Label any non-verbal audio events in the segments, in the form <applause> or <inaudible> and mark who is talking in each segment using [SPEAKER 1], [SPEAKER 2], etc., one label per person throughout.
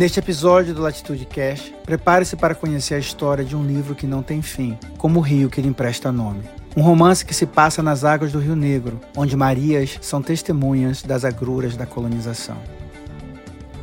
[SPEAKER 1] Neste episódio do Latitude Cash, prepare-se para conhecer a história de um livro que não tem fim, como o rio que lhe empresta nome. Um romance que se passa nas águas do Rio Negro, onde Marias são testemunhas das agruras da colonização.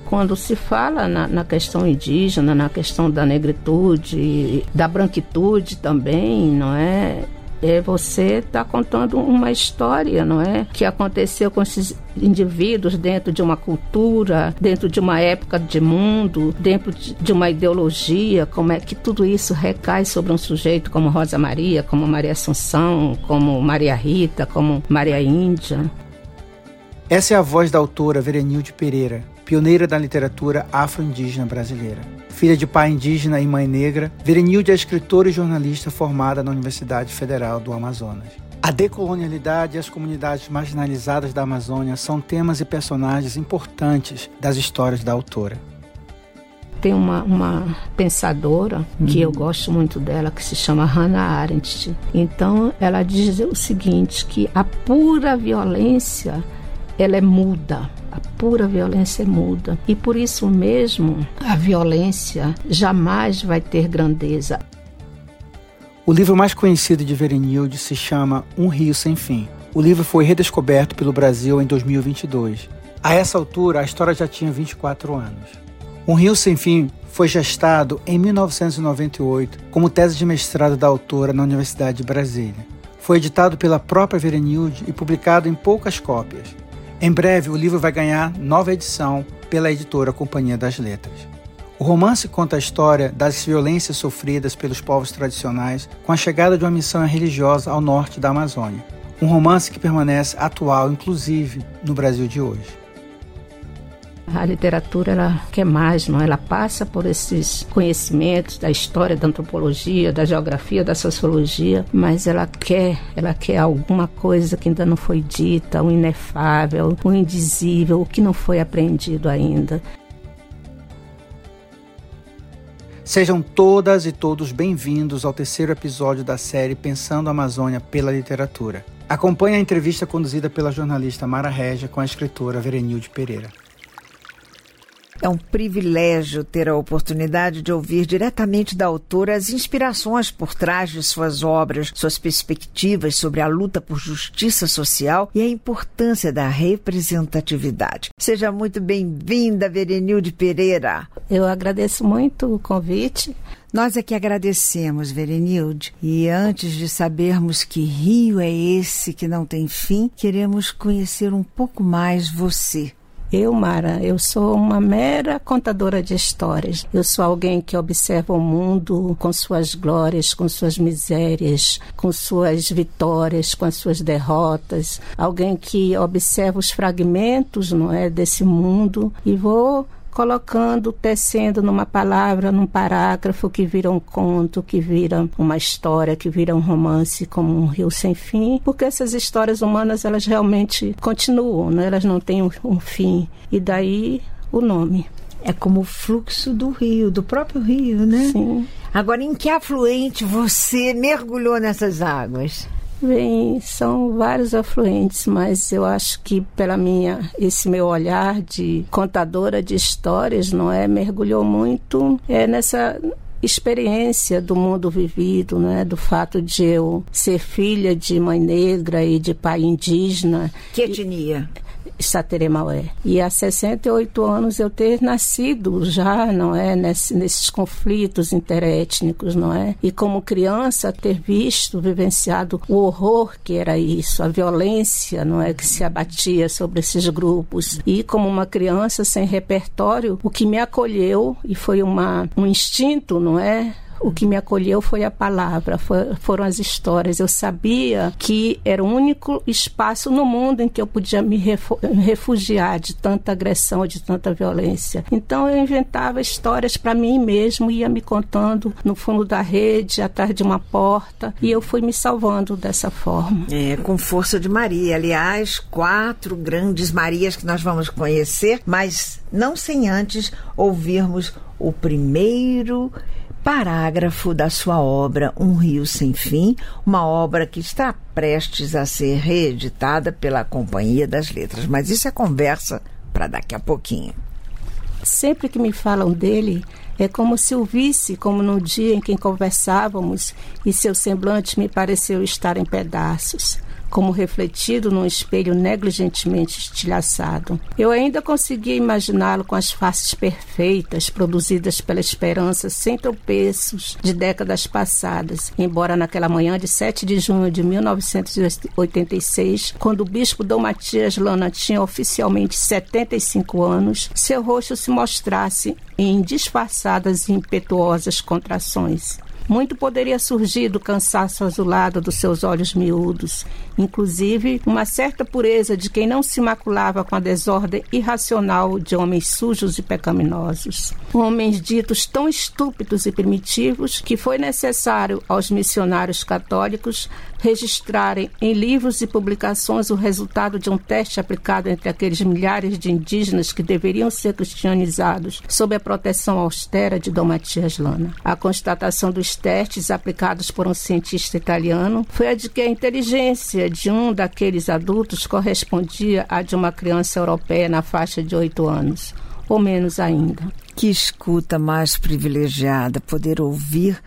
[SPEAKER 2] Quando se fala na, na, questão indígena, na questão da negritude, da branquitude também, não é? É você está contando uma história, não é? Que aconteceu com esses indivíduos dentro de uma cultura, dentro de uma época de mundo, dentro de uma ideologia, como é que tudo isso recai sobre um sujeito como Rosa Maria, como Maria Assunção, como Maria Rita, como Maria Índia.
[SPEAKER 1] Essa é a voz da autora Verenilde Pereira, pioneira da literatura afro-indígena brasileira. Filha de pai indígena e mãe negra, Verenilde é escritora e jornalista formada na Universidade Federal do Amazonas. A decolonialidade e as comunidades marginalizadas da Amazônia são temas e personagens importantes das histórias da autora.
[SPEAKER 2] Tem uma, uma pensadora que eu gosto muito dela, que se chama Hannah Arendt. Então, ela diz o seguinte, que a pura violência, ela é muda a pura violência é muda. E por isso mesmo, a violência jamais vai ter grandeza.
[SPEAKER 1] O livro mais conhecido de Verenilde se chama Um Rio Sem Fim. O livro foi redescoberto pelo Brasil em 2022. A essa altura, a história já tinha 24 anos. Um Rio Sem Fim foi gestado em 1998 como tese de mestrado da autora na Universidade de Brasília. Foi editado pela própria Verenilde e publicado em poucas cópias. Em breve, o livro vai ganhar nova edição pela editora Companhia das Letras. O romance conta a história das violências sofridas pelos povos tradicionais com a chegada de uma missão religiosa ao norte da Amazônia. Um romance que permanece atual, inclusive, no Brasil de hoje.
[SPEAKER 2] A literatura ela quer mais, não? Ela passa por esses conhecimentos da história, da antropologia, da geografia, da sociologia, mas ela quer, ela quer alguma coisa que ainda não foi dita, o inefável, o indizível, o que não foi aprendido ainda.
[SPEAKER 1] Sejam todas e todos bem-vindos ao terceiro episódio da série Pensando a Amazônia pela Literatura. Acompanhe a entrevista conduzida pela jornalista Mara Regia com a escritora Verenilde Pereira.
[SPEAKER 3] É um privilégio ter a oportunidade de ouvir diretamente da autora as inspirações por trás de suas obras, suas perspectivas sobre a luta por justiça social e a importância da representatividade. Seja muito bem-vinda, Verenilde Pereira.
[SPEAKER 2] Eu agradeço muito o convite.
[SPEAKER 3] Nós é que agradecemos, Verenilde. E antes de sabermos que rio é esse que não tem fim, queremos conhecer um pouco mais você.
[SPEAKER 2] Eu, Mara, eu sou uma mera contadora de histórias. Eu sou alguém que observa o mundo com suas glórias, com suas misérias, com suas vitórias, com as suas derrotas. Alguém que observa os fragmentos, não é, desse mundo e vou colocando, tecendo numa palavra, num parágrafo que vira um conto, que vira uma história, que vira um romance como um rio sem fim, porque essas histórias humanas elas realmente continuam, né? elas não têm um, um fim. E daí o nome.
[SPEAKER 3] É como o fluxo do rio, do próprio rio, né?
[SPEAKER 2] Sim.
[SPEAKER 3] Agora, em que afluente você mergulhou nessas águas?
[SPEAKER 2] Bem, são vários afluentes, mas eu acho que pela minha esse meu olhar de contadora de histórias, não é, mergulhou muito é nessa experiência do mundo vivido, né, do fato de eu ser filha de mãe negra e de pai indígena.
[SPEAKER 3] Que etnia?
[SPEAKER 2] E, Sateremaué. E há 68 anos eu ter nascido já, não é, Nesse, nesses conflitos interétnicos, não é? E como criança ter visto, vivenciado o horror que era isso, a violência, não é, que se abatia sobre esses grupos. E como uma criança sem repertório, o que me acolheu e foi uma, um instinto, não é? O que me acolheu foi a palavra, foi, foram as histórias. Eu sabia que era o único espaço no mundo em que eu podia me refugiar de tanta agressão, de tanta violência. Então eu inventava histórias para mim mesmo, ia me contando no fundo da rede, atrás de uma porta, e eu fui me salvando dessa forma.
[SPEAKER 3] É, com força de Maria. Aliás, quatro grandes Marias que nós vamos conhecer, mas não sem antes ouvirmos o primeiro parágrafo da sua obra Um Rio Sem Fim, uma obra que está prestes a ser reeditada pela Companhia das Letras. Mas isso é conversa para daqui a pouquinho.
[SPEAKER 2] Sempre que me falam dele, é como se o visse, como no dia em que conversávamos, e seu semblante me pareceu estar em pedaços como refletido num espelho negligentemente estilhaçado. Eu ainda conseguia imaginá-lo com as faces perfeitas produzidas pela esperança sem tropeços de décadas passadas, embora naquela manhã de 7 de junho de 1986, quando o bispo Dom Matias Lana tinha oficialmente 75 anos, seu rosto se mostrasse em disfarçadas e impetuosas contrações. Muito poderia surgir do cansaço azulado dos seus olhos miúdos, inclusive uma certa pureza de quem não se maculava com a desordem irracional de homens sujos e pecaminosos. Homens ditos tão estúpidos e primitivos que foi necessário aos missionários católicos registrarem em livros e publicações o resultado de um teste aplicado entre aqueles milhares de indígenas que deveriam ser cristianizados sob a proteção austera de Dom Matias Lana. A constatação dos testes aplicados por um cientista italiano foi a de que a inteligência de um daqueles adultos correspondia à de uma criança europeia na faixa de oito anos, ou menos ainda.
[SPEAKER 3] Que escuta mais privilegiada poder ouvir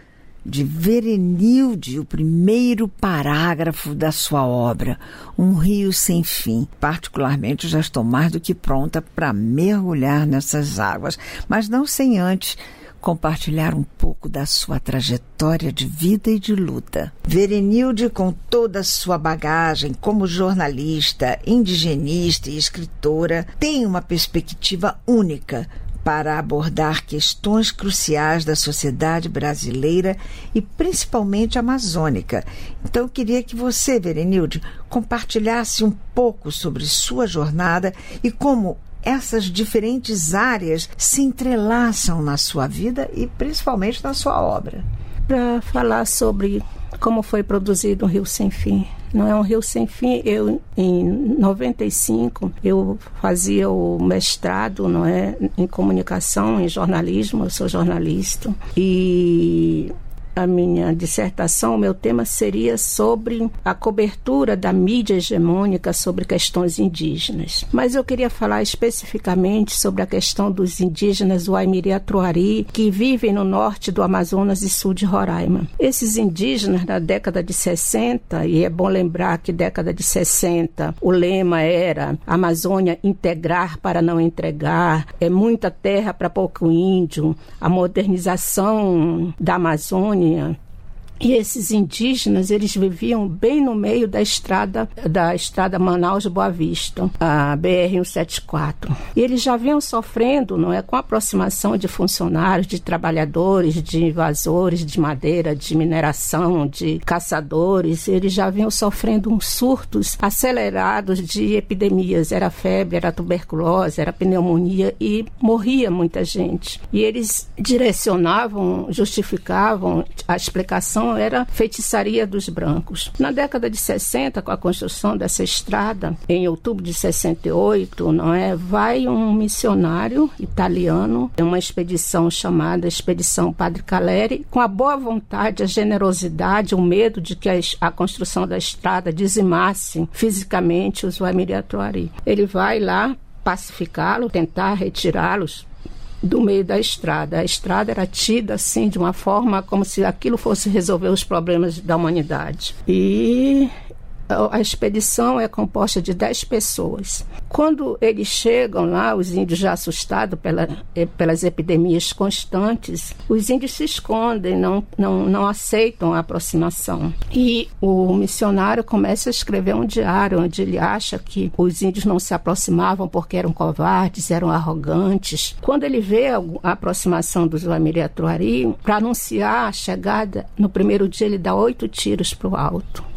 [SPEAKER 3] de Verenilde, o primeiro parágrafo da sua obra, Um Rio Sem Fim. Particularmente, já estou mais do que pronta para mergulhar nessas águas, mas não sem antes compartilhar um pouco da sua trajetória de vida e de luta. Verenilde, com toda a sua bagagem como jornalista, indigenista e escritora, tem uma perspectiva única para abordar questões cruciais da sociedade brasileira e principalmente amazônica. Então, eu queria que você, Verenilde, compartilhasse um pouco sobre sua jornada e como essas diferentes áreas se entrelaçam na sua vida e principalmente na sua obra.
[SPEAKER 2] Para falar sobre como foi produzido o Rio Sem Fim, não é um rio sem fim. Eu em 95 eu fazia o mestrado, não é, em comunicação, em jornalismo, eu sou jornalista. E a minha dissertação, o meu tema seria sobre a cobertura da mídia hegemônica sobre questões indígenas. Mas eu queria falar especificamente sobre a questão dos indígenas Waimiri Atruari, que vivem no norte do Amazonas e sul de Roraima. Esses indígenas, na década de 60, e é bom lembrar que década de 60 o lema era Amazônia integrar para não entregar, é muita terra para pouco índio, a modernização da Amazônia you know, e esses indígenas, eles viviam bem no meio da estrada da estrada Manaus Boa Vista, a BR 174. E eles já vinham sofrendo, não é, com a aproximação de funcionários, de trabalhadores, de invasores de madeira, de mineração, de caçadores. Eles já vinham sofrendo uns surtos acelerados de epidemias. Era febre, era tuberculose, era pneumonia e morria muita gente. E eles direcionavam, justificavam a explicação era feitiçaria dos brancos. Na década de 60, com a construção dessa estrada, em outubro de 68, não é, vai um missionário italiano uma expedição chamada Expedição Padre Caleri, com a boa vontade, a generosidade, o medo de que a, a construção da estrada dizimasse fisicamente os Waimiriatuari. Ele vai lá pacificá-lo, tentar retirá-los do meio da estrada. A estrada era tida assim de uma forma como se aquilo fosse resolver os problemas da humanidade. E a expedição é composta de 10 pessoas. Quando eles chegam lá, os índios já assustados pela, eh, pelas epidemias constantes, os índios se escondem, não, não, não aceitam a aproximação. E o missionário começa a escrever um diário onde ele acha que os índios não se aproximavam porque eram covardes, eram arrogantes. Quando ele vê a, aproximação dos Lamiriatuari, para anunciar a chegada, no primeiro dia ele dá oito tiros para o alto.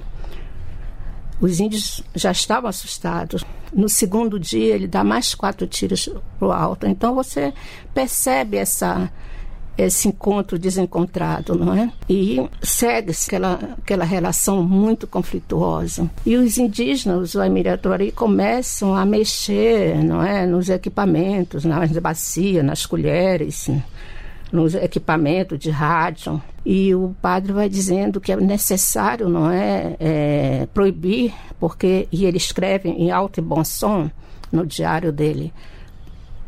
[SPEAKER 2] Os índios já estavam assustados. No segundo dia, ele dá mais quatro tiros para o alto. Então, você percebe essa, esse encontro desencontrado, não é? E segue-se aquela, aquela relação muito conflituosa. E os indígenas, os Waimiratori, começam a mexer, não é? Nos equipamentos, nas bacias, nas colheres, nos equipamentos de rádio. E o padre vai dizendo que é necessário, não é, é proibir, porque, e ele escreve em alto e bom som no diário dele,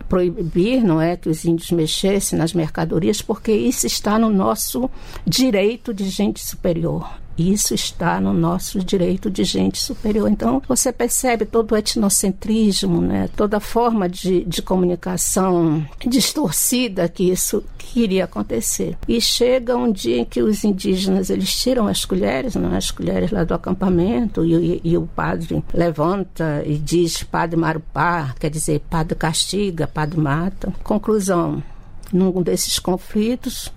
[SPEAKER 2] proibir, não é, que os índios mexessem nas mercadorias, porque isso está no nosso direito de gente superior. Isso está no nosso direito de gente superior. Então, você percebe todo o etnocentrismo, né? toda a forma de, de comunicação distorcida que isso queria acontecer. E chega um dia em que os indígenas eles tiram as colheres, né? as colheres lá do acampamento, e, e, e o padre levanta e diz Padre Marupá, quer dizer, Padre castiga, Padre mata. Conclusão, num desses conflitos,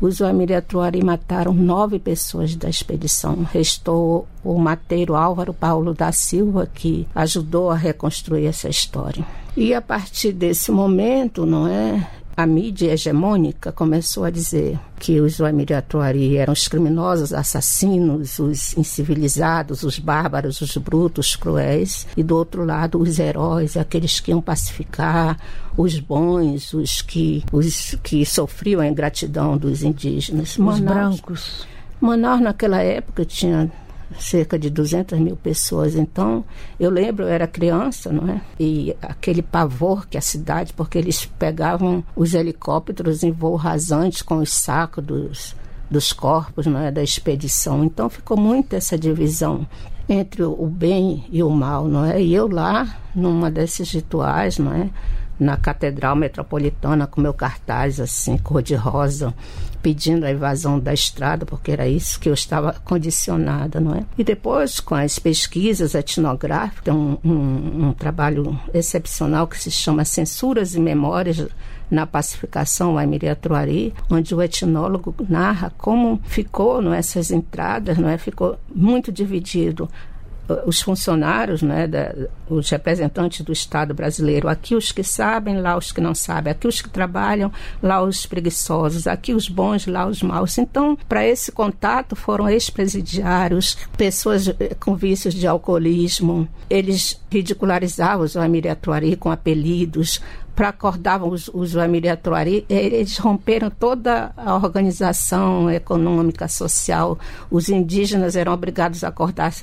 [SPEAKER 2] os Uamiriatuari mataram nove pessoas da expedição. Restou o mateiro Álvaro Paulo da Silva, que ajudou a reconstruir essa história. E a partir desse momento, não é? A mídia hegemônica começou a dizer que os Uamiriatuari eram os criminosos, assassinos, os incivilizados, os bárbaros, os brutos, cruéis, e do outro lado os heróis, aqueles que iam pacificar, os bons, os que, os que sofriam a ingratidão dos indígenas.
[SPEAKER 3] Os Manaus, brancos.
[SPEAKER 2] Manaus naquela época tinha cerca de 200 mil pessoas. Então, eu lembro, eu era criança, não é? E aquele pavor que a cidade, porque eles pegavam os helicópteros em voo rasante com os sacos dos, dos corpos, não é? Da expedição. Então, ficou muito essa divisão entre o bem e o mal, não é? E eu lá, numa desses rituais, não é? Na Catedral Metropolitana com meu cartaz assim, cor-de-rosa, pedindo a invasão da estrada, porque era isso que eu estava condicionada, não é? E depois, com as pesquisas etnográficas, um, um, um trabalho excepcional que se chama Censuras e Memórias na pacificação Aimiriatuari, onde o etnólogo narra como ficou não é, essas entradas, não é, ficou muito dividido os funcionários, né, da, os representantes do Estado brasileiro, aqui os que sabem, lá os que não sabem, aqui os que trabalham, lá os preguiçosos, aqui os bons, lá os maus. Então, para esse contato foram ex-presidiários, pessoas eh, com vícios de alcoolismo, eles ridicularizavam os Amiriatuari com apelidos, para acordar os, os eles romperam toda a organização econômica, social. Os indígenas eram obrigados a acordar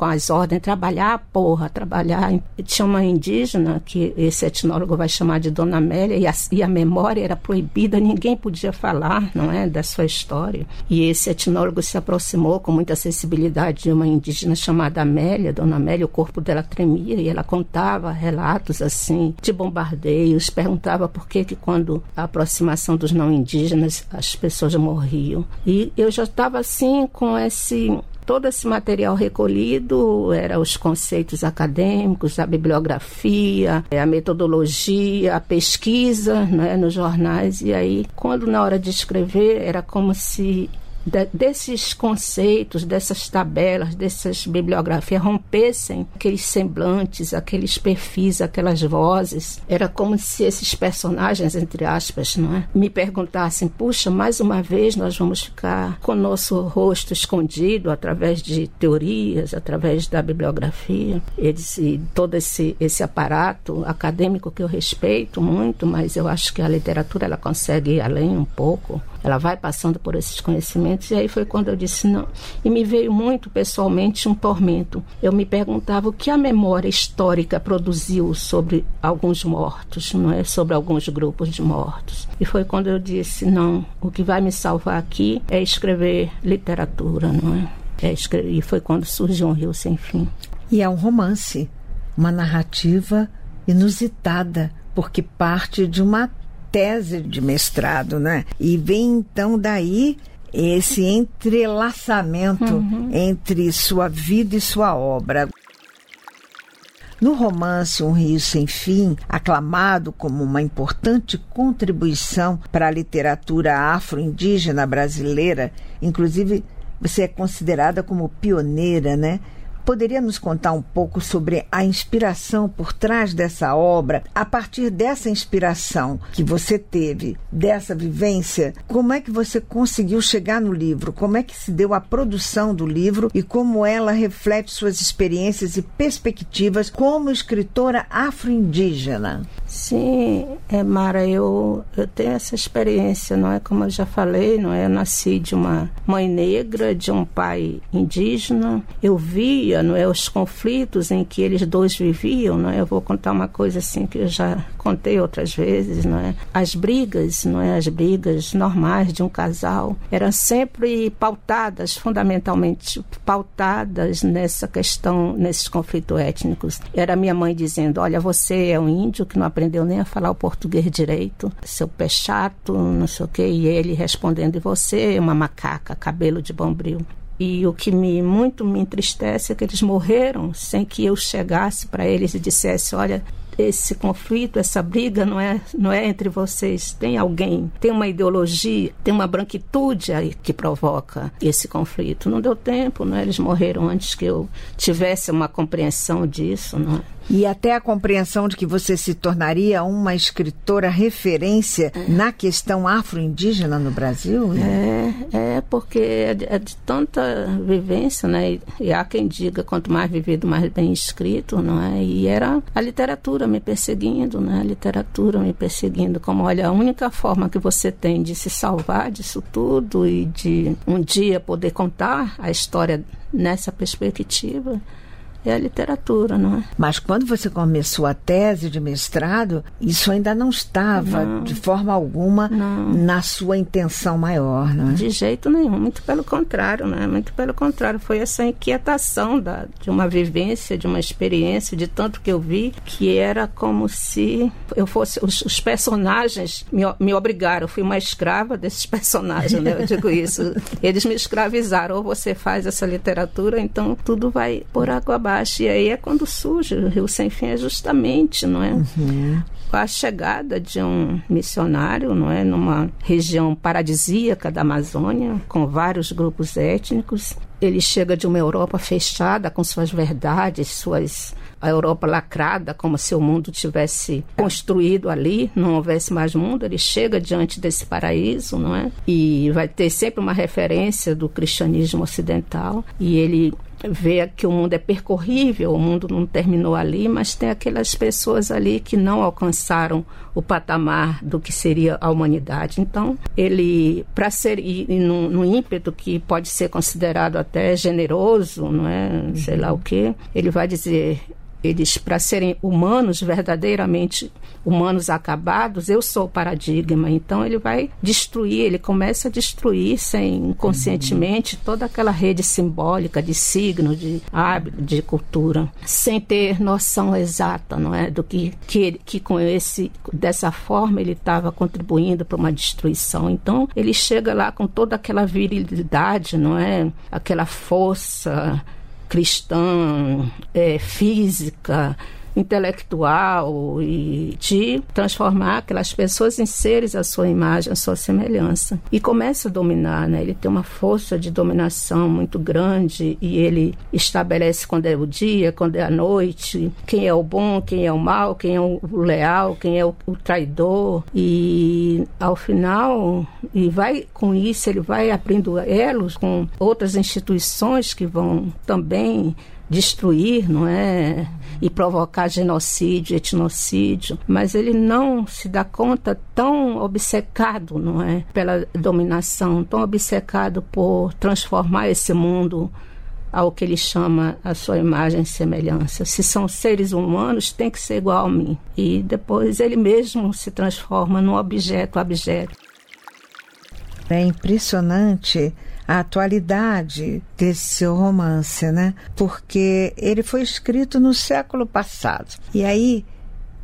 [SPEAKER 2] com as ordens, trabalhar porra, trabalhar. Tinha uma indígena que esse etnólogo vai chamar de Dona Amélia, e a, e a memória era proibida, ninguém podia falar, não é, da sua história. E esse etnólogo se aproximou com muita sensibilidade de uma indígena chamada Amélia, Dona Amélia, o corpo dela tremia e ela contava relatos assim de bombardeios, perguntava por que que quando a aproximação dos não indígenas as pessoas morriam. E eu já estava assim com esse todo esse material recolhido era os conceitos acadêmicos, a bibliografia, a metodologia, a pesquisa né, nos jornais. E aí, quando na hora de escrever, era como se de, desses conceitos, dessas tabelas, dessas bibliografias rompessem aqueles semblantes, aqueles perfis, aquelas vozes. Era como se esses personagens, entre aspas, não é? me perguntassem: puxa, mais uma vez nós vamos ficar com o nosso rosto escondido através de teorias, através da bibliografia. Eles, e todo esse, esse aparato acadêmico que eu respeito muito, mas eu acho que a literatura ela consegue ir além um pouco. Ela vai passando por esses conhecimentos e aí foi quando eu disse não. E me veio muito pessoalmente um tormento. Eu me perguntava o que a memória histórica produziu sobre alguns mortos, não é? Sobre alguns grupos de mortos. E foi quando eu disse não. O que vai me salvar aqui é escrever literatura, não é? é escrever, e foi quando surgiu um Rio Sem Fim.
[SPEAKER 3] E é um romance, uma narrativa inusitada, porque parte de uma tese de mestrado, né? E vem então daí esse entrelaçamento uhum. entre sua vida e sua obra. No romance Um Rio Sem Fim, aclamado como uma importante contribuição para a literatura afro-indígena brasileira, inclusive você é considerada como pioneira, né? Poderia nos contar um pouco sobre a inspiração por trás dessa obra? A partir dessa inspiração que você teve, dessa vivência, como é que você conseguiu chegar no livro? Como é que se deu a produção do livro e como ela reflete suas experiências e perspectivas como escritora afro-indígena?
[SPEAKER 2] Sim, é, Mara, eu, eu tenho essa experiência, não é? Como eu já falei, não é? Eu nasci de uma mãe negra, de um pai indígena. Eu via, não é, os conflitos em que eles dois viviam, não é? Eu vou contar uma coisa assim que eu já contei outras vezes, não é? As brigas, não é? As brigas normais de um casal eram sempre pautadas, fundamentalmente pautadas nessa questão, nesses conflitos étnicos. Era minha mãe dizendo: Olha, você é um índio que não aprendeu nem a falar o português direito, seu pé chato, não sei o quê, e ele respondendo: E você uma macaca, cabelo de bombril. E o que me muito me entristece é que eles morreram sem que eu chegasse para eles e dissesse: olha, esse conflito, essa briga não é, não é entre vocês. Tem alguém, tem uma ideologia, tem uma branquitude aí que provoca esse conflito. Não deu tempo, não é? Eles morreram antes que eu tivesse uma compreensão disso, não é?
[SPEAKER 3] E até a compreensão de que você se tornaria uma escritora referência é. na questão afro-indígena no Brasil?
[SPEAKER 2] Né? É, é porque é de, é de, tanta vivência, né? E, e, há quem diga quanto mais vivido, mais bem escrito, não é? E era a literatura me perseguindo, né? A literatura me perseguindo. Como, olha, a única forma que você tem de se salvar disso tudo e de um dia poder contar a história nessa perspectiva é a literatura, não é?
[SPEAKER 3] Mas quando você começou a tese de mestrado, isso ainda não estava não. de forma alguma não. na sua intenção maior, não é?
[SPEAKER 2] De jeito nenhum, muito pelo contrário, né? Muito pelo contrário, foi essa inquietação da, de uma vivência, de uma experiência, de tanto que eu vi, que era como se eu fosse os, os personagens me, me obrigaram, eu fui uma escrava desses <laughs> personagens, né? Eu digo isso. Eles me escravizaram, ou você faz essa literatura, então tudo vai por água abaixo baixo. E aí é quando surge o Rio Sem Fim, é justamente, não é? Uhum. A chegada de um missionário, não é? Numa região paradisíaca da Amazônia, com vários grupos étnicos. Ele chega de uma Europa fechada, com suas verdades, suas a Europa lacrada, como se o mundo tivesse construído ali, não houvesse mais mundo. Ele chega diante desse paraíso, não é? E vai ter sempre uma referência do cristianismo ocidental. E ele vê que o mundo é percorrível, o mundo não terminou ali, mas tem aquelas pessoas ali que não alcançaram o patamar do que seria a humanidade. Então, ele, para ser, e, no, ímpeto que pode ser considerado até generoso, não é? Sei lá o quê, ele vai dizer: eles, para serem humanos, verdadeiramente humanos acabados, eu sou o paradigma. Então ele vai destruir, ele começa a destruir sem conscientemente toda aquela rede simbólica de signo, de hábito, de cultura, sem ter noção exata, não é, do que que, que com esse dessa forma ele estava contribuindo para uma destruição. Então ele chega lá com toda aquela virilidade, não é, aquela força cristã, é, física, intelectual e de transformar aquelas pessoas em seres à sua imagem, à sua semelhança. E começa a dominar, né? Ele tem uma força de dominação muito grande e ele estabelece quando é o dia, quando é a noite, quem é o bom, quem é o mal, quem é o leal, quem é o, o traidor. E ao final, e vai com isso, ele vai abrindo elos com outras instituições que vão também destruir, não é? E provocar genocídio, etnocídio, mas ele não se dá conta tão obcecado, não é? Pela dominação, tão obcecado por transformar esse mundo ao que ele chama a sua imagem e semelhança. Se são seres humanos, tem que ser igual a mim. E depois ele mesmo se transforma num objeto objeto.
[SPEAKER 3] É impressionante a atualidade desse romance, né? Porque ele foi escrito no século passado. E aí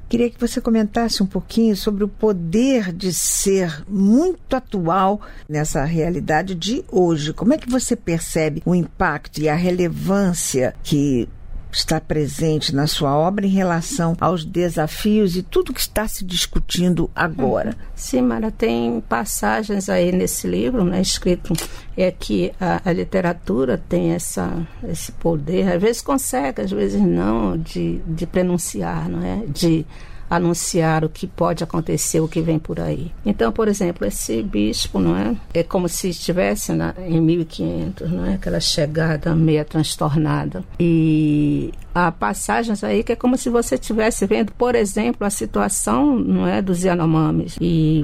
[SPEAKER 3] queria que você comentasse um pouquinho sobre o poder de ser muito atual nessa realidade de hoje. Como é que você percebe o impacto e a relevância que está presente na sua obra em relação aos desafios e tudo que está se discutindo agora. Uhum.
[SPEAKER 2] Sim, Mara, tem passagens aí nesse livro, né, escrito é que a, a, literatura tem essa, esse poder, às vezes consegue, às vezes não, de, de pronunciar, não é? De anunciar o que pode acontecer, o que vem por aí. Então, por exemplo, esse bispo, não é? É como se estivesse na, em 1500, não é? Aquela chegada meia transtornada. E há passagens aí que é como se você estivesse vendo, por exemplo, a situação, não é, dos Yanomamis. E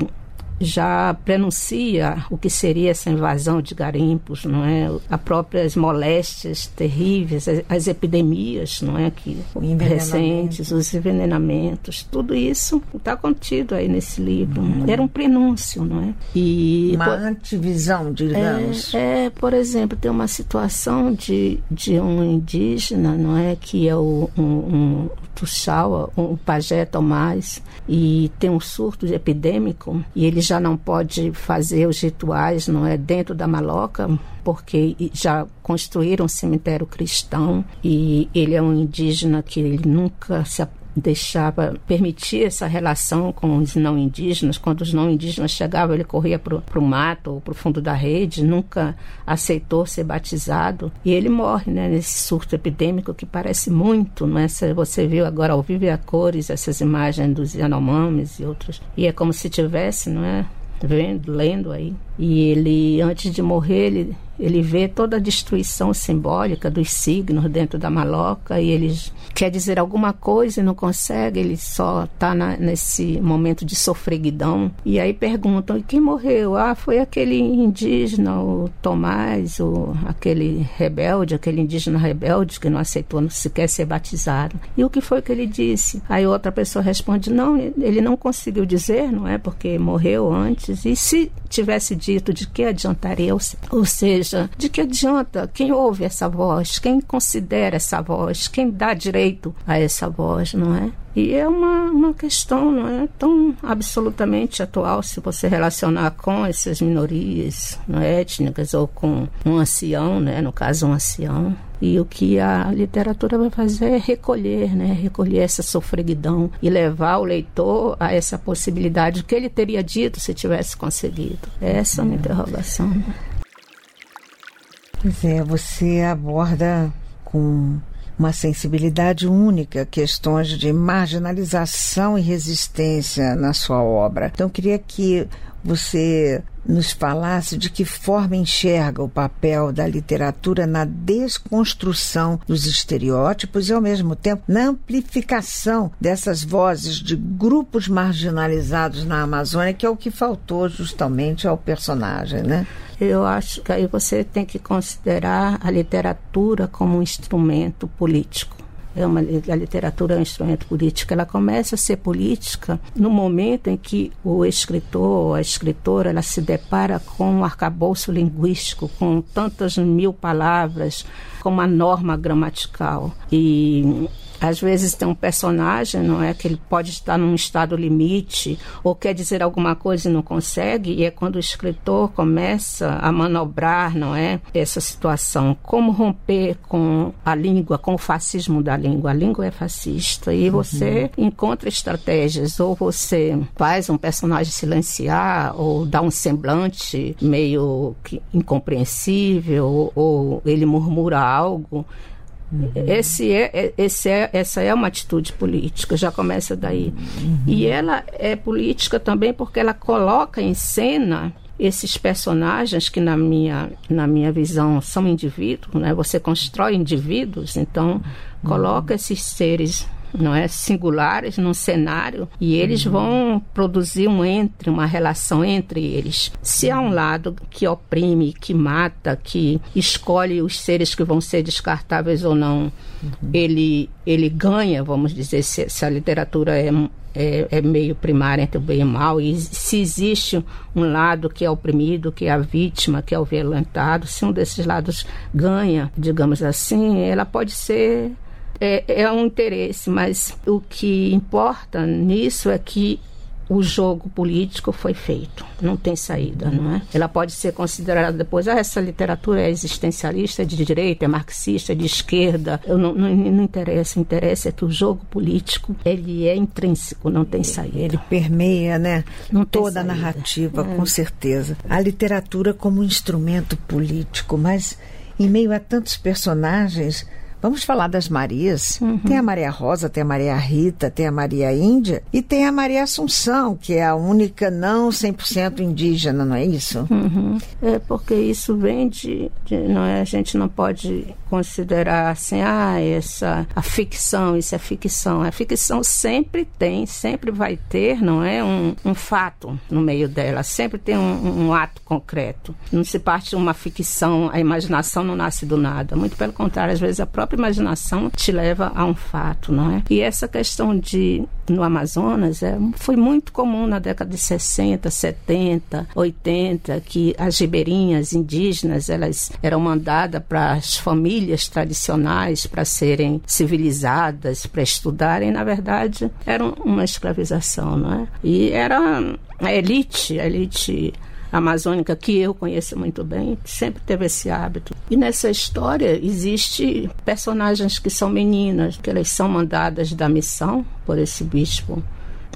[SPEAKER 2] já prenuncia o que seria essa invasão de garimpos, não é? As próprias moléstias terríveis, as, as epidemias, não é? Que recentes, os envenenamentos, tudo isso está contido aí nesse livro. Uhum. Era um prenúncio, não é?
[SPEAKER 3] E uma por, antivisão, digamos.
[SPEAKER 2] É, é, por exemplo, tem uma situação de, de um indígena, não é? Que é o um, um Tuxaua, o pajé Tomás, e tem um surto epidêmico e ele já não pode fazer os rituais, não é, dentro da maloca, porque já construíram um cemitério cristão e ele é um indígena que ele nunca se deixava, permitia essa relação com os não indígenas. Quando os não indígenas chegavam, ele corria para o mato ou para o fundo da rede, nunca aceitou ser batizado. E ele morre né, nesse surto epidêmico que parece muito, não é? Você viu agora ao vivo e a cores essas imagens dos Yanomamis e outros. E é como se tivesse, não é? Vendo, lendo aí. E ele, antes de morrer, ele ele vê toda a destruição simbólica dos signos dentro da maloca e ele quer dizer alguma coisa e não consegue, ele só está nesse momento de sofreguidão. E aí perguntam: e quem morreu? Ah, foi aquele indígena, o Tomás, o, aquele rebelde, aquele indígena rebelde que não aceitou sequer ser batizado. E o que foi que ele disse? Aí outra pessoa responde: não, ele não conseguiu dizer, não é? Porque morreu antes. E se tivesse dito, de que adiantaria? Ou seja, de que adianta quem ouve essa voz, quem considera essa voz, quem dá direito a essa voz, não é? E é uma, uma questão não é tão absolutamente atual se você relacionar com essas minorias não é, étnicas ou com um ancião, né, no caso um ancião. E o que a literatura vai fazer é recolher, né, recolher essa sofreguidão e levar o leitor a essa possibilidade que ele teria dito se tivesse conseguido. Essa é uma interrogação.
[SPEAKER 3] Pois é, você aborda com uma sensibilidade única questões de marginalização e resistência na sua obra. Então, queria que você nos falasse de que forma enxerga o papel da literatura na desconstrução dos estereótipos e, ao mesmo tempo, na amplificação dessas vozes de grupos marginalizados na Amazônia, que é o que faltou justamente ao personagem, né?
[SPEAKER 2] Eu acho que aí você tem que considerar a literatura como um instrumento político é uma, a literatura é um instrumento político, ela começa a ser política no momento em que o escritor a escritora ela se depara com um arcabouço linguístico, com tantas mil palavras, com uma norma gramatical. E às vezes tem um personagem, não é, que ele pode estar num estado limite ou quer dizer alguma coisa e não consegue, e é quando o escritor começa a manobrar, não é, essa situação, como romper com a língua, com o fascismo da língua. A língua é fascista e você uhum. encontra estratégias ou você faz um personagem silenciar ou dá um semblante meio incompreensível ou, ou ele murmura algo Uhum. Esse é, é, esse é, essa é uma atitude política, já começa daí. Uhum. E ela é política também porque ela coloca em cena esses personagens que na minha, na minha visão são indivíduos, né? Você constrói indivíduos, então uhum. coloca esses seres não é singulares num cenário e eles uhum. vão produzir um entre uma relação entre eles se há um lado que oprime que mata que escolhe os seres que vão ser descartáveis ou não uhum. ele ele ganha vamos dizer se, se a literatura é é, é, meio primária entre o bem e o mal, e se existe um lado que é oprimido, que é a vítima, que é o violentado, se um desses lados ganha, digamos assim, ela pode ser é, é um interesse, mas o que importa nisso é que o jogo político foi feito, não tem saída, não é? Ela pode ser considerada depois, ah, essa literatura é existencialista, é de direita, é marxista, é de esquerda, Eu não, não, não interessa, o interesse é que o jogo político, ele é intrínseco, não tem saída.
[SPEAKER 3] Ele permeia, né, não toda a narrativa, é. com certeza. A literatura como instrumento político, mas em meio a tantos personagens Vamos falar das Marias. Uhum. Tem a Maria Rosa, tem a Maria Rita, tem a Maria Índia e tem a Maria Assunção, que é a única não 100% indígena, não é isso?
[SPEAKER 2] Uhum. É porque isso vem de, de, não é, a gente não pode considerar assim, ah, essa a ficção, isso é ficção. A ficção sempre tem, sempre vai ter, não é um, um fato no meio dela, sempre tem um, um ato concreto. Não se parte de uma ficção, a imaginação não nasce do nada. Muito pelo contrário, às vezes a própria imaginação te leva a um fato, não é? E essa questão de no Amazonas é, foi muito comum na década de 60, 70, 80, que as ribeirinhas indígenas elas eram mandadas para as famílias tradicionais para serem civilizadas, para estudarem, na verdade, era uma escravização, não é? E era a elite, a elite amazônica que eu conheço muito bem, sempre teve esse hábito. E nessa história existe personagens que são meninas, que elas são mandadas da missão por esse bispo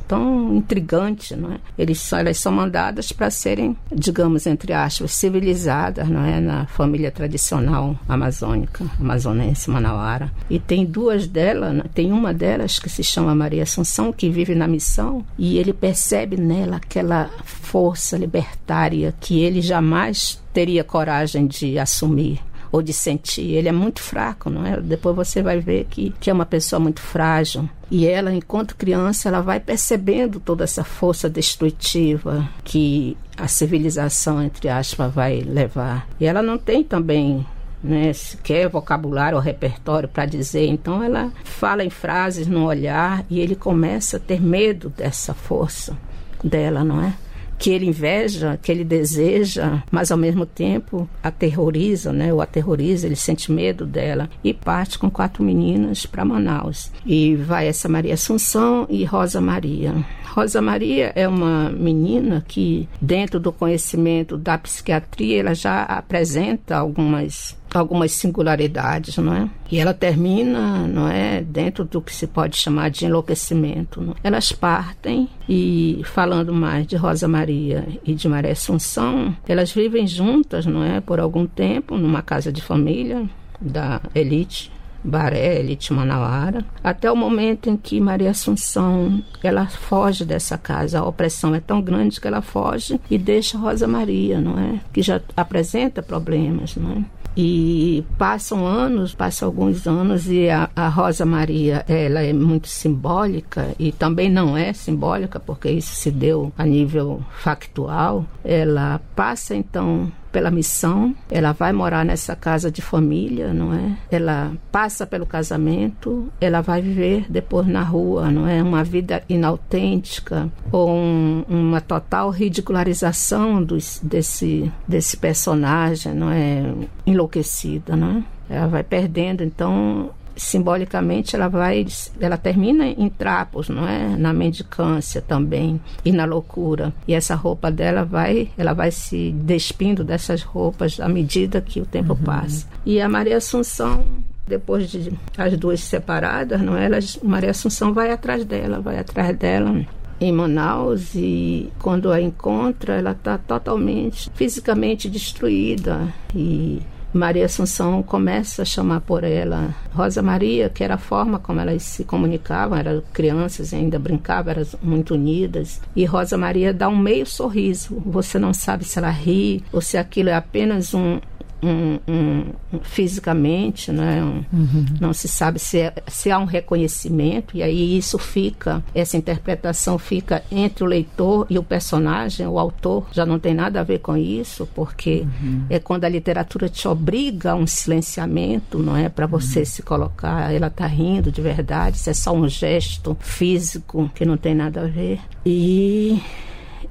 [SPEAKER 2] tão intrigante, não é? Eles são, elas são mandadas para serem, digamos entre aspas, civilizadas, não é, na família tradicional amazônica, amazonense, manauara. E tem duas delas, né? tem uma delas que se chama Maria Assunção que vive na missão e ele percebe nela aquela força libertária que ele jamais teria coragem de assumir ou de sentir. Ele é muito fraco, não é? Depois você vai ver que, que é uma pessoa muito frágil. E ela, enquanto criança, ela vai percebendo toda essa força destrutiva que a civilização, entre aspas, vai levar. E ela não tem também né, sequer vocabulário ou repertório para dizer. Então ela fala em frases no olhar e ele começa a ter medo dessa força dela, não é? Que ele inveja, que ele deseja, mas ao mesmo tempo aterroriza, né? O aterroriza, ele sente medo dela e parte com quatro meninas para Manaus. E vai essa Maria Assunção e Rosa Maria. Rosa Maria é uma menina que, dentro do conhecimento da psiquiatria, ela já apresenta algumas algumas singularidades, não é? E ela termina, não é, dentro do que se pode chamar de enlouquecimento. É? Elas partem e falando mais de Rosa Maria e de Maria Assunção, elas vivem juntas, não é, por algum tempo numa casa de família da elite Baré, Elite Manauara, até o momento em que Maria Assunção ela foge dessa casa. A opressão é tão grande que ela foge e deixa Rosa Maria, não é? Que já apresenta problemas, não é? E passam anos, passam alguns anos e a, a, Rosa Maria, ela é muito simbólica e também não é simbólica porque isso se deu a nível factual. Ela passa então pela missão, ela vai morar nessa casa de família, não é? Ela passa pelo casamento, ela vai viver depois na rua, não é? Uma vida inautêntica ou um, uma total ridicularização dos, desse, desse personagem, não é? Enlouquecida, não é? Ela vai perdendo, então simbolicamente ela vai ela termina em trapos não é na mendicância também e na loucura e essa roupa dela vai ela vai se despindo dessas roupas à medida que o tempo uhum. passa e a Maria Assunção depois de as duas separadas não é? Elas, Maria Assunção vai atrás dela vai atrás dela em Manaus e quando a encontra ela está totalmente fisicamente destruída e Maria Assunção começa a chamar por ela Rosa Maria, que era a forma como elas se comunicavam, eram crianças ainda brincavam, eram muito unidas. E Rosa Maria dá um meio sorriso. Você não sabe se ela ri ou se aquilo é apenas um, um, um, fisicamente, né? Um, uhum. não se sabe se, é, se há um reconhecimento, e aí isso fica, essa interpretação fica entre o leitor e o personagem, o autor já não tem nada a ver com isso, porque uhum. é quando a literatura te obriga a um silenciamento, não é? Para você uhum. se colocar, ela está rindo de verdade, isso é só um gesto físico que não tem nada a ver. E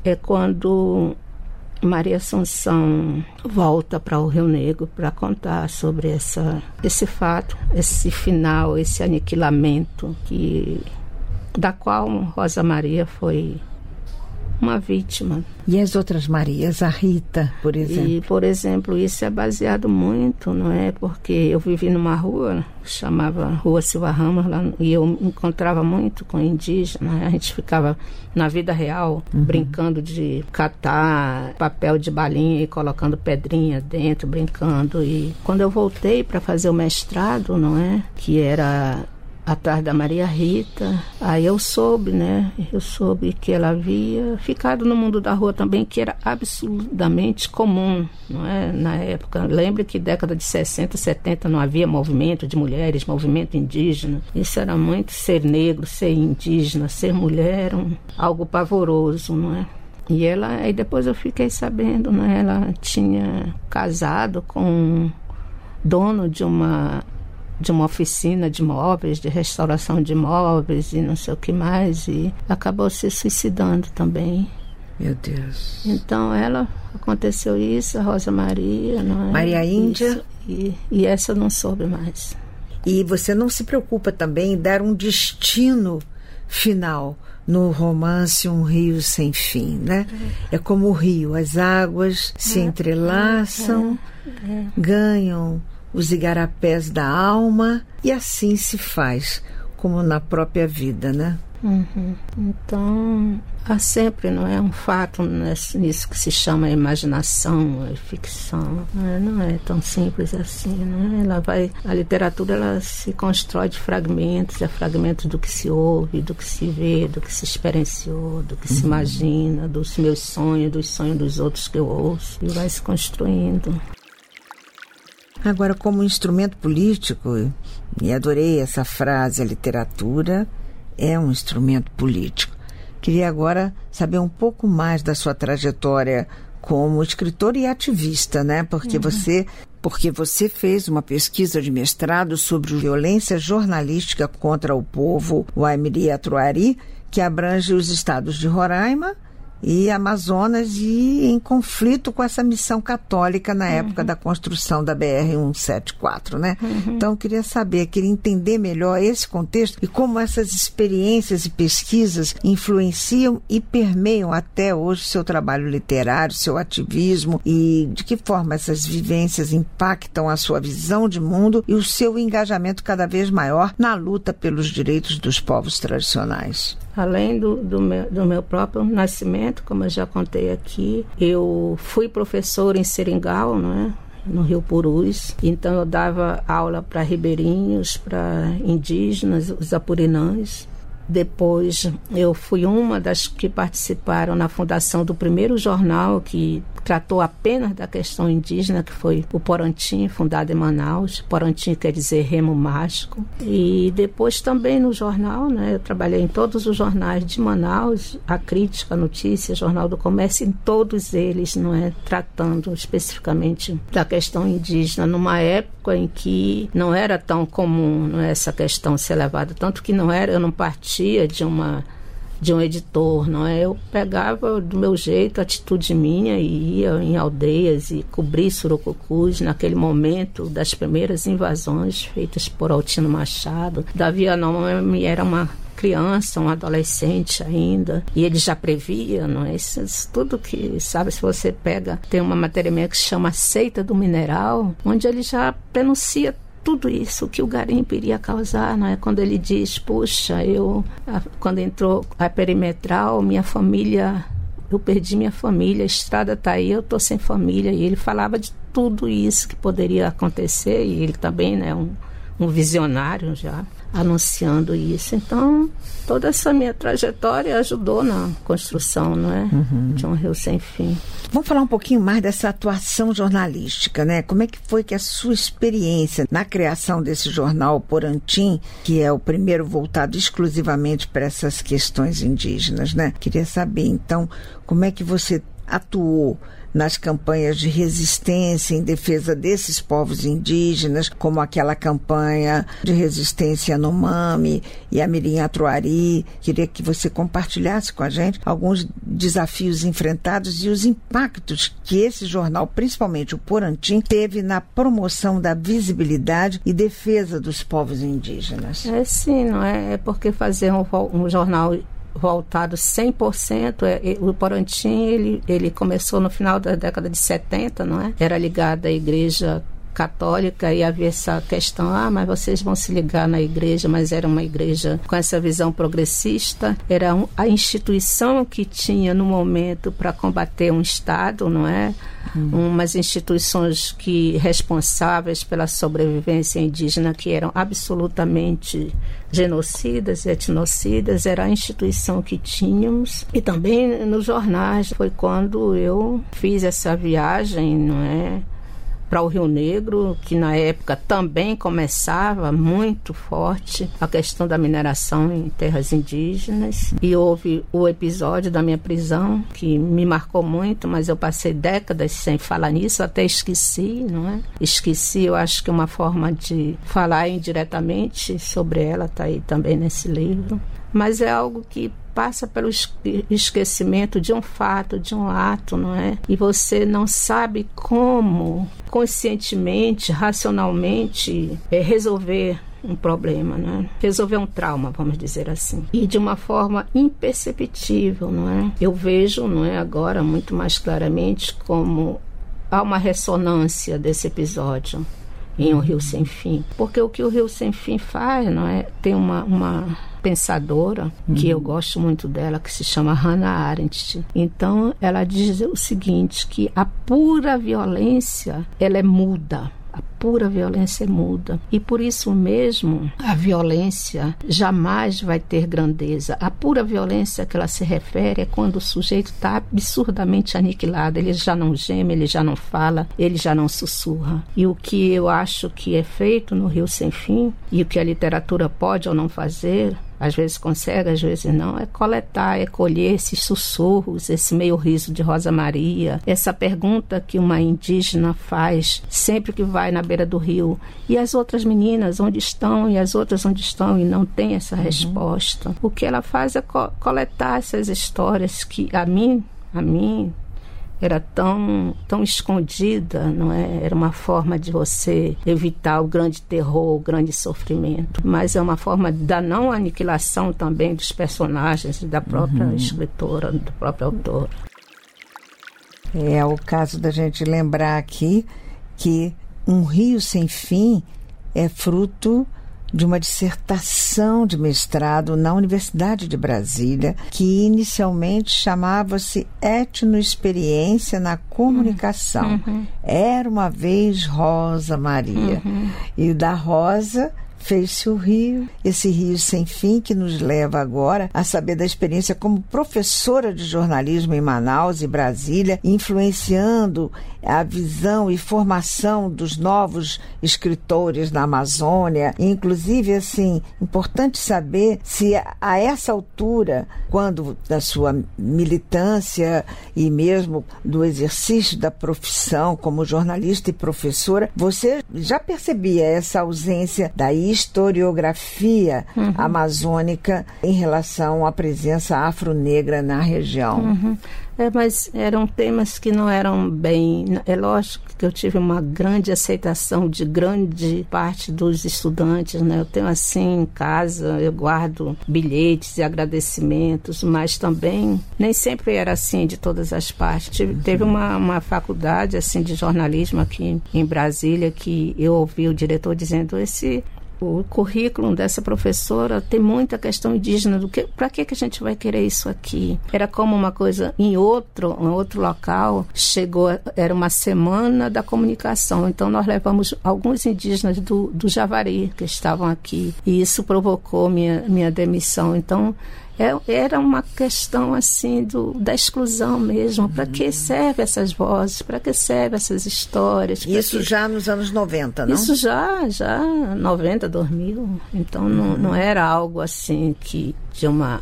[SPEAKER 2] é quando Maria Assunção volta para o Rio Negro para contar sobre essa, esse fato, esse final, esse aniquilamento que da qual Rosa Maria foi uma vítima.
[SPEAKER 3] E as outras Marias, a Rita, por exemplo?
[SPEAKER 2] E, por exemplo, isso é baseado muito, não é? Porque eu vivi numa rua, chamava Rua Silva Ramos, lá, e eu encontrava muito com indígenas. Né? A gente ficava na vida real, uhum. brincando de catar papel de balinha e colocando pedrinha dentro, brincando. E quando eu voltei para fazer o mestrado, não é? Que era atrás da Maria Rita. Aí eu soube, né? Eu soube que ela havia ficado no mundo da rua também, que era absolutamente comum, não é? Na época. Lembre que década de 60, 70 não havia movimento de mulheres, movimento indígena. Isso era muito ser negro, ser indígena, ser mulher, um, algo pavoroso, não é? E ela, aí depois eu fiquei sabendo, né? Ela tinha casado com dono de uma de uma oficina de móveis, de restauração de móveis e não sei o que mais, e acabou se suicidando também.
[SPEAKER 3] Meu Deus.
[SPEAKER 2] Então ela aconteceu isso, a Rosa Maria, não é?
[SPEAKER 3] Maria Índia. Isso,
[SPEAKER 2] e, e essa eu não soube mais.
[SPEAKER 3] E você não se preocupa também em dar um destino final no romance Um Rio Sem Fim, né? É, é como o rio, as águas se é, entrelaçam, é, é. ganham os igarapés da alma, e assim se faz, como na própria vida, né?
[SPEAKER 2] Uhum. Então, há sempre, não é um fato nisso que se chama imaginação, ficção. Não é, não é tão simples assim, né? Ela vai, a literatura ela se constrói de fragmentos, é fragmentos do que se ouve, do que se vê, do que se experienciou, do que uhum. se imagina, dos meus sonhos, dos sonhos dos outros que eu ouço, e vai se construindo.
[SPEAKER 3] Agora, como instrumento político, e adorei essa frase, a literatura é um instrumento político. Queria agora saber um pouco mais da sua trajetória como escritor e ativista, né? Porque uhum. você porque você fez uma pesquisa de mestrado sobre violência jornalística contra o povo Waimiri Atruari, que abrange os estados de Roraima, e Amazonas e em conflito com essa missão católica na uhum. época da construção da BR 174, né? Uhum. Então eu queria saber, queria entender melhor esse contexto e como essas experiências e pesquisas influenciam e permeiam até hoje seu trabalho literário, seu ativismo e de que forma essas vivências impactam a sua visão de mundo e o seu engajamento cada vez maior na luta pelos direitos dos povos tradicionais
[SPEAKER 2] além do, do, meu, do meu próprio nascimento, como eu já contei aqui, eu fui professora em Seringal, não é? no Rio Purus. Então eu dava aula para ribeirinhos, para indígenas, os apurinãs. Depois eu fui uma das que participaram na fundação do primeiro jornal que tratou apenas da questão indígena, que foi o Porantim, fundado em Manaus. Porantim quer dizer remo mágico. E depois também no jornal, né, eu trabalhei em todos os jornais de Manaus, a Crítica, a Notícia, Jornal do Comércio, em todos eles, não é, tratando especificamente da questão indígena, numa época em que não era tão comum não é, essa questão ser levada, tanto que não era, eu não partia de uma de um editor, não é? Eu pegava do meu jeito, atitude minha e ia em aldeias e cobri surucucus naquele momento das primeiras invasões feitas por Altino Machado. Davi Anome era uma criança, um adolescente ainda, e ele já previa, não é? Isso, isso, tudo que, sabe, se você pega, tem uma matéria minha que chama Seita do Mineral, onde ele já prenuncia tudo isso que o garimpo iria causar, não é? Quando ele diz, puxa, eu quando entrou a perimetral, minha família, eu perdi minha família, a estrada está aí, eu estou sem família. E ele falava de tudo isso que poderia acontecer e ele também, né, um, um visionário já anunciando isso. Então, toda essa minha trajetória ajudou na construção, não é? Uhum. De um rio sem fim.
[SPEAKER 3] Vamos falar um pouquinho mais dessa atuação jornalística, né? Como é que foi que a sua experiência na criação desse jornal Porantim, que é o primeiro voltado exclusivamente para essas questões indígenas, né? Queria saber, então, como é que você atuou nas campanhas de resistência em defesa desses povos indígenas, como aquela campanha de resistência no Mami e a Mirim Atruari. Queria que você compartilhasse com a gente alguns desafios enfrentados e os impactos que esse jornal, principalmente o Porantim, teve na promoção da visibilidade e defesa dos povos indígenas.
[SPEAKER 2] É sim, não é? É porque fazer um, um jornal voltado 100%. É, o Porantim, ele, ele começou no final da década de 70, não é? Era ligado à igreja católica e havia essa questão, ah, mas vocês vão se ligar na igreja, mas era uma igreja com essa visão progressista, era a instituição que tinha no momento para combater um Estado, não é? Hum. Umas instituições que responsáveis pela sobrevivência indígena que eram absolutamente genocidas, etnocidas, era a instituição que tínhamos. E também nos jornais foi quando eu fiz essa viagem, não é? Para o Rio Negro, que na época também começava muito forte a questão da mineração em terras indígenas. E houve o episódio da minha prisão, que me marcou muito, mas eu passei décadas sem falar nisso, até esqueci, não é? Esqueci, eu acho que uma forma de falar indiretamente sobre ela está aí também nesse livro. Mas é algo que passa pelo esquecimento de um fato, de um ato, não é? E você não sabe como conscientemente, racionalmente é, resolver um problema, né? Resolver um trauma, vamos dizer assim. E de uma forma imperceptível, não é? Eu vejo, não é, agora muito mais claramente como há uma ressonância desse episódio em O Rio Sem Fim. Porque o que o Rio Sem Fim faz, não é? Tem uma, uma pensadora, uhum. que eu gosto muito dela, que se chama Hannah Arendt. Então, ela diz o seguinte, que a pura violência, ela é muda a pura violência muda. E por isso mesmo, a violência jamais vai ter grandeza. A pura violência que ela se refere é quando o sujeito está absurdamente aniquilado. Ele já não geme, ele já não fala, ele já não sussurra. E o que eu acho que é feito no Rio Sem Fim, e o que a literatura pode ou não fazer, às vezes consegue, às vezes não, é coletar, é colher esses sussurros, esse meio riso de Rosa Maria, essa pergunta que uma indígena faz sempre que vai na beira do rio. E as outras meninas, onde estão? E as outras onde estão? E não tem essa uhum. resposta. O que ela faz é co coletar essas histórias que a mim, a mim, era tão, tão escondida, não é? Era uma forma de você evitar o grande terror, o grande sofrimento. Mas é uma forma da não aniquilação também dos personagens, da própria uhum. escritora, do próprio autor.
[SPEAKER 3] É o caso da gente lembrar aqui que Um Rio Sem Fim é fruto de uma dissertação de mestrado na Universidade de Brasília, que inicialmente chamava-se Etnoexperiência na Comunicação. Uhum. Era uma vez Rosa Maria. Uhum. E da Rosa fez-se o rio, esse rio sem fim que nos leva agora a saber da experiência como professora de jornalismo em Manaus e Brasília, influenciando a visão e formação dos novos escritores na Amazônia. Inclusive, assim, importante saber se a essa altura, quando da sua militância e mesmo do exercício da profissão como jornalista e professora, você já percebia essa ausência da historiografia uhum. amazônica em relação à presença afro-negra na região?
[SPEAKER 2] Uhum. É, mas eram temas que não eram bem. É lógico que eu tive uma grande aceitação de grande parte dos estudantes, né? Eu tenho assim em casa, eu guardo bilhetes e agradecimentos, mas também nem sempre era assim de todas as partes. Tive, teve uma, uma faculdade assim de jornalismo aqui em Brasília que eu ouvi o diretor dizendo esse o currículo dessa professora tem muita questão indígena do que para que que a gente vai querer isso aqui? Era como uma coisa em outro em outro local chegou era uma semana da comunicação. Então nós levamos alguns indígenas do, do Javari que estavam aqui. E isso provocou minha minha demissão. Então era uma questão assim do, da exclusão mesmo. Para que servem essas vozes? Para que servem essas histórias?
[SPEAKER 3] Isso
[SPEAKER 2] que...
[SPEAKER 3] já nos anos 90, não?
[SPEAKER 2] Isso já, já 90, 2000. Então uhum. não, não era algo assim que de uma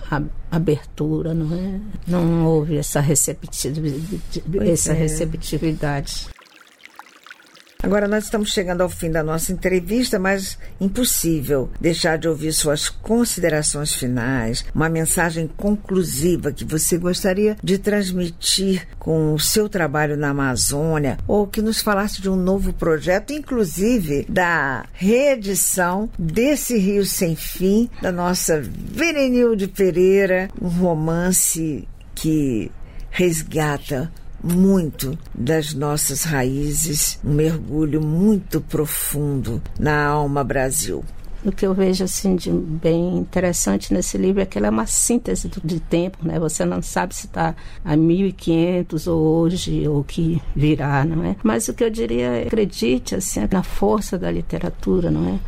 [SPEAKER 2] abertura, não é? Não houve essa receptividade. Essa é. receptividade.
[SPEAKER 3] Agora nós estamos chegando ao fim da nossa entrevista, mas impossível deixar de ouvir suas considerações finais, uma mensagem conclusiva que você gostaria de transmitir com o seu trabalho na Amazônia, ou que nos falasse de um novo projeto, inclusive da reedição desse Rio Sem Fim, da nossa Verenilde Pereira, um romance que resgata muito das nossas raízes, um mergulho muito profundo na alma Brasil.
[SPEAKER 2] O que eu vejo assim de bem interessante nesse livro é que ele é uma síntese de tempo, né? Você não sabe se está a 1500 ou hoje ou que virá, não é? Mas o que eu diria é acredite assim na força da literatura, não é?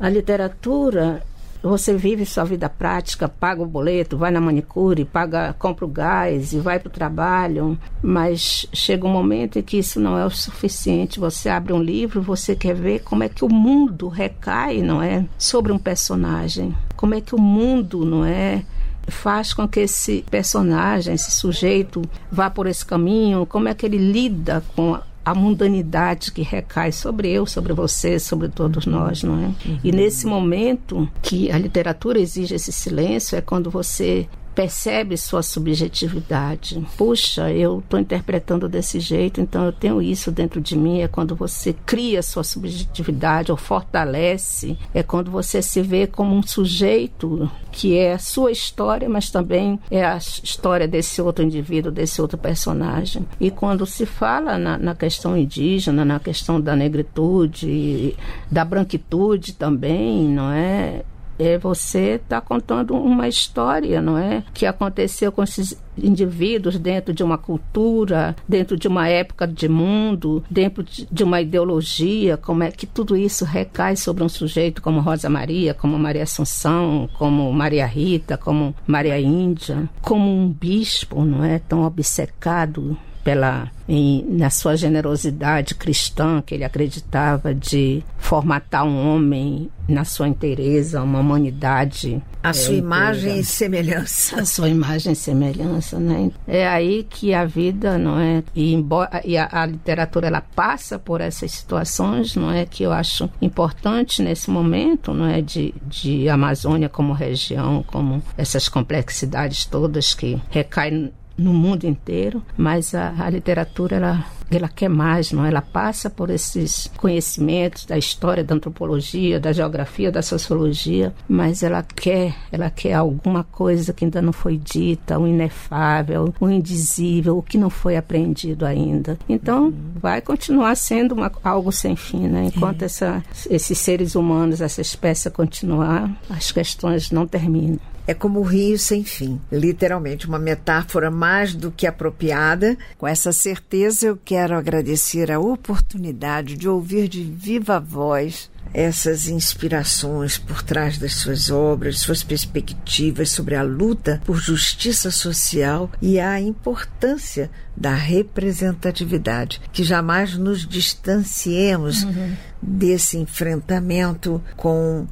[SPEAKER 2] A literatura você vive sua vida prática, paga o boleto, vai na manicure, paga, compra o gás e vai para o trabalho, mas chega um momento em que isso não é o suficiente. Você abre um livro, você quer ver como é que o mundo recai, não é, sobre um personagem, como é que o mundo, não é, faz com que esse personagem, esse sujeito, vá por esse caminho, como é que ele lida com a mundanidade que recai sobre eu, sobre você, sobre todos nós, não é? E nesse momento que a literatura exige esse silêncio é quando você percebe sua subjetividade. Puxa, eu estou interpretando desse jeito, então eu tenho isso dentro de mim. É quando você cria sua subjetividade ou fortalece, é quando você se vê como um sujeito que é a sua história, mas também é a história desse outro indivíduo, desse outro personagem. E quando se fala na, na questão indígena, na questão da negritude, da branquitude também, não é? É você está contando uma história, não é? Que aconteceu com esses indivíduos dentro de uma cultura, dentro de uma época de mundo, dentro de uma ideologia, como é que tudo isso recai sobre um sujeito como Rosa Maria, como Maria Assunção, como Maria Rita, como Maria Índia, como um bispo, não é? Tão obcecado pela em, na sua generosidade cristã que ele acreditava de formatar um homem na sua inteireza, uma humanidade
[SPEAKER 3] a é, sua imagem e semelhança.
[SPEAKER 2] A sua imagem e semelhança, né? É aí que a vida, não é? E, embora, e a, a, literatura ela passa por essas situações, não é? Que eu acho importante nesse momento, não é? De, de Amazônia como região, como essas complexidades todas que recaem no mundo inteiro, mas a, a literatura ela, ela quer mais, não? Ela passa por esses conhecimentos da história, da antropologia, da geografia, da sociologia, mas ela quer, ela quer alguma coisa que ainda não foi dita, o inefável, o indizível, o que não foi aprendido ainda. Então, uhum. vai continuar sendo uma, algo sem fim, né? Enquanto é. essa, esses seres humanos, essa espécie continuar, as questões não terminam.
[SPEAKER 3] É como o rio sem fim, literalmente uma metáfora mais do que apropriada. Com essa certeza, eu quero agradecer a oportunidade de ouvir de viva voz essas inspirações por trás das suas obras, suas perspectivas sobre a luta por justiça social e a importância da representatividade, que jamais nos distanciemos uhum. desse enfrentamento com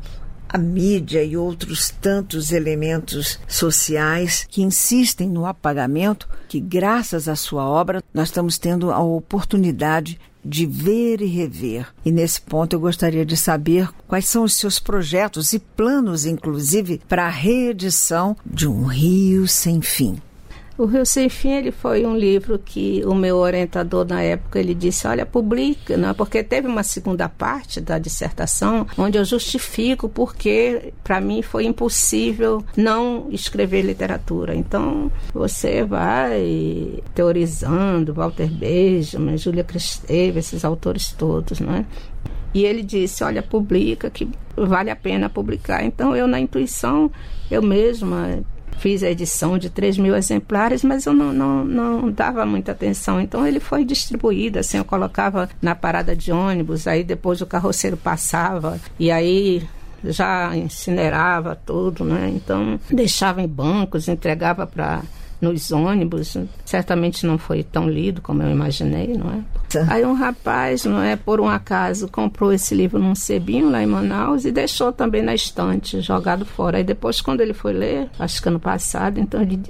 [SPEAKER 3] a mídia e outros tantos elementos sociais que insistem no apagamento, que graças à sua obra nós estamos tendo a oportunidade de ver e rever. E nesse ponto eu gostaria de saber quais são os seus projetos e planos, inclusive, para a reedição de Um Rio Sem Fim.
[SPEAKER 2] O Rio Sem Fim ele foi um livro que o meu orientador na época ele disse, olha, publica, né? porque teve uma segunda parte da dissertação onde eu justifico porque para mim foi impossível não escrever literatura. Então você vai teorizando Walter Benjamin, Júlia Cristeva, esses autores todos, né? E ele disse, olha, publica que vale a pena publicar. Então eu na intuição eu mesma fiz a edição de 3 mil exemplares, mas eu não, não, não dava muita atenção. Então ele foi distribuído, assim, eu colocava na parada de ônibus, aí depois o carroceiro passava, e aí já incinerava tudo, né? Então deixava em bancos, entregava para nos ônibus. Certamente não foi tão lido como eu imaginei, não é? Aí um rapaz, não é, por um acaso, comprou esse livro num sebinho lá em Manaus e deixou também na estante, jogado fora. Aí depois, quando ele foi ler, acho que ano passado, então ele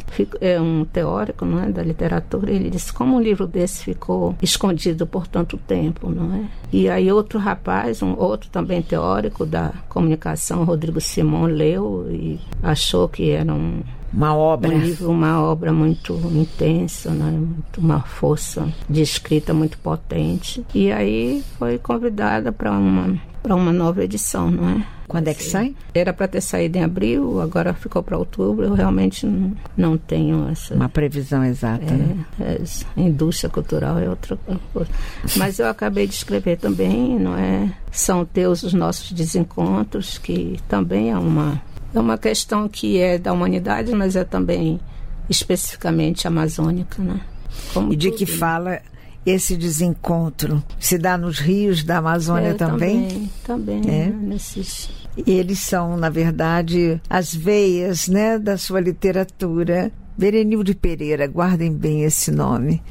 [SPEAKER 2] é um teórico, não é, da literatura, ele disse como um livro desse ficou escondido por tanto tempo, não é? E aí outro rapaz, um outro também teórico da comunicação, Rodrigo Simon, leu e achou que era um
[SPEAKER 3] uma obra.
[SPEAKER 2] Um livro, uma obra muito intensa, né? muito, uma força de escrita muito potente. E aí foi convidada para uma, uma nova edição, não é?
[SPEAKER 3] Quando é que sai?
[SPEAKER 2] Era para ter saído em abril, agora ficou para outubro. Eu realmente não, não tenho essa.
[SPEAKER 3] Uma previsão exata. É, né?
[SPEAKER 2] é, indústria cultural é outra coisa. Mas eu acabei de escrever também, não é? São teus os nossos desencontros, que também é uma é uma questão que é da humanidade, mas é também especificamente amazônica, né?
[SPEAKER 3] Como e de tudo, que né? fala esse desencontro? Se dá nos rios da Amazônia
[SPEAKER 2] é,
[SPEAKER 3] também?
[SPEAKER 2] Também, também é. Né? nesses...
[SPEAKER 3] E eles são, na verdade, as veias né, da sua literatura. Berenil de Pereira, guardem bem esse nome.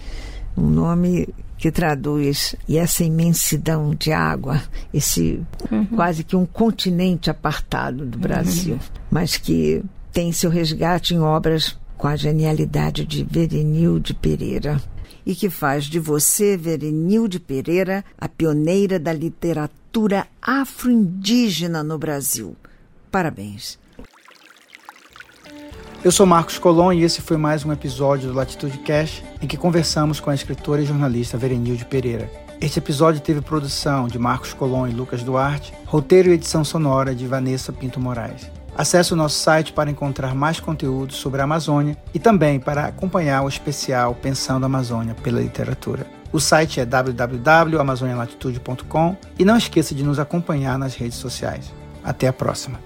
[SPEAKER 3] Um nome que traduz e essa imensidão de água, esse uhum. quase que um continente apartado do Brasil, uhum. mas que tem seu resgate em obras com a genialidade de Verenil de Pereira e que faz de você, Verenil de Pereira, a pioneira da literatura afro-indígena no Brasil. Parabéns.
[SPEAKER 1] Eu sou Marcos Colom e esse foi mais um episódio do Latitude Cash, em que conversamos com a escritora e jornalista Verenilde Pereira. Este episódio teve produção de Marcos Colom e Lucas Duarte, roteiro e edição sonora de Vanessa Pinto Moraes. Acesse o nosso site para encontrar mais conteúdo sobre a Amazônia e também para acompanhar o especial Pensando a Amazônia pela Literatura. O site é www.amazonialatitude.com e não esqueça de nos acompanhar nas redes sociais. Até a próxima!